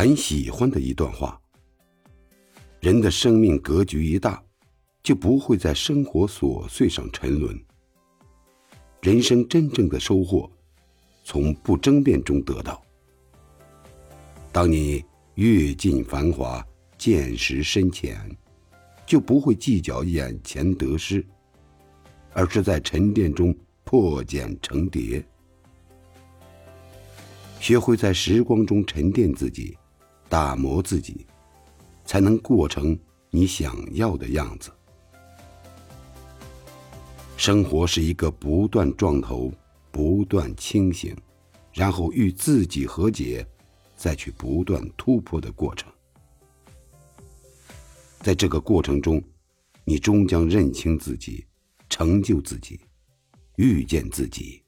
很喜欢的一段话：人的生命格局一大，就不会在生活琐碎上沉沦。人生真正的收获，从不争辩中得到。当你阅尽繁华，见识深浅，就不会计较眼前得失，而是在沉淀中破茧成蝶。学会在时光中沉淀自己，打磨自己，才能过成你想要的样子。生活是一个不断撞头、不断清醒，然后与自己和解，再去不断突破的过程。在这个过程中，你终将认清自己，成就自己，遇见自己。